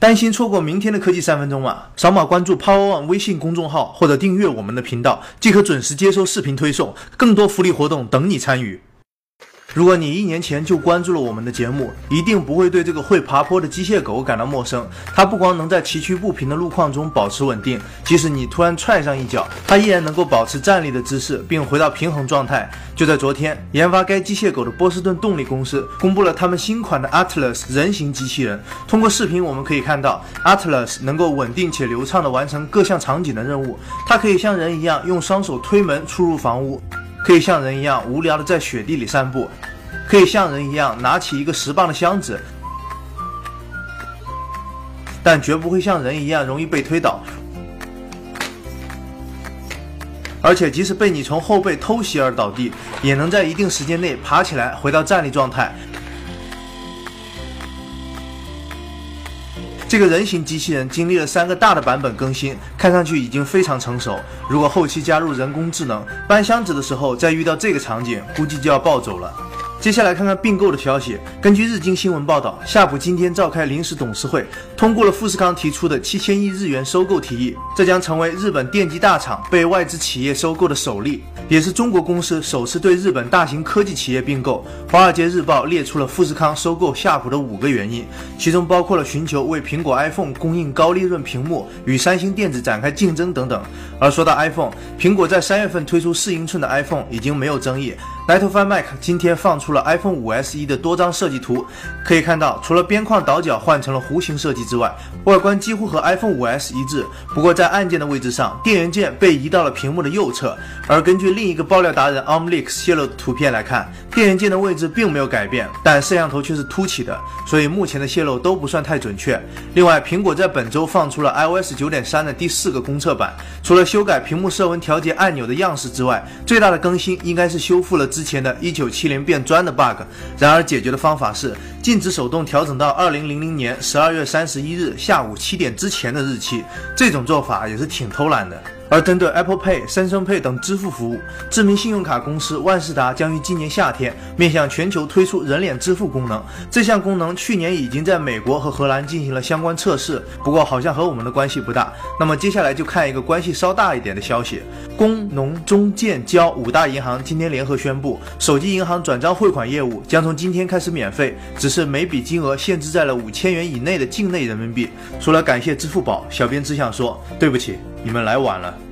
担心错过明天的科技三分钟吗？扫码关注 Power One 微信公众号或者订阅我们的频道，即可准时接收视频推送，更多福利活动等你参与。如果你一年前就关注了我们的节目，一定不会对这个会爬坡的机械狗感到陌生。它不光能在崎岖不平的路况中保持稳定，即使你突然踹上一脚，它依然能够保持站立的姿势，并回到平衡状态。就在昨天，研发该机械狗的波士顿动力公司公布了他们新款的 Atlas 人形机器人。通过视频我们可以看到，Atlas 能够稳定且流畅地完成各项场景的任务。它可以像人一样用双手推门出入房屋。可以像人一样无聊的在雪地里散步，可以像人一样拿起一个十磅的箱子，但绝不会像人一样容易被推倒。而且，即使被你从后背偷袭而倒地，也能在一定时间内爬起来，回到站立状态。这个人形机器人经历了三个大的版本更新，看上去已经非常成熟。如果后期加入人工智能，搬箱子的时候再遇到这个场景，估计就要暴走了。接下来看看并购的消息。根据日经新闻报道，夏普今天召开临时董事会，通过了富士康提出的七千亿日元收购提议。这将成为日本电机大厂被外资企业收购的首例，也是中国公司首次对日本大型科技企业并购。华尔街日报列出了富士康收购夏普的五个原因，其中包括了寻求为苹果 iPhone 供应高利润屏幕，与三星电子展开竞争等等。而说到 iPhone，苹果在三月份推出四英寸的 iPhone 已经没有争议。白头翻 Mac 今天放出了 iPhone 五 S 一的多张设计图，可以看到，除了边框倒角换成了弧形设计之外，外观几乎和 iPhone 五 S 一致。不过在按键的位置上，电源键被移到了屏幕的右侧。而根据另一个爆料达人 Omlix 泄露的图片来看，电源键的位置并没有改变，但摄像头却是凸起的，所以目前的泄露都不算太准确。另外，苹果在本周放出了 iOS 九点三的第四个公测版，除了修改屏幕色温调节按钮的样式之外，最大的更新应该是修复了。之前的一九七零变砖的 bug，然而解决的方法是禁止手动调整到二零零零年十二月三十一日下午七点之前的日期，这种做法也是挺偷懒的。而针对 Apple Pay、三生 Pay 等支付服务，知名信用卡公司万事达将于今年夏天面向全球推出人脸支付功能。这项功能去年已经在美国和荷兰进行了相关测试，不过好像和我们的关系不大。那么接下来就看一个关系稍大一点的消息：工农中建交五大银行今天联合宣布，手机银行转账汇款业务将从今天开始免费，只是每笔金额限制在了五千元以内的境内人民币。除了感谢支付宝，小编只想说对不起。你们来晚了。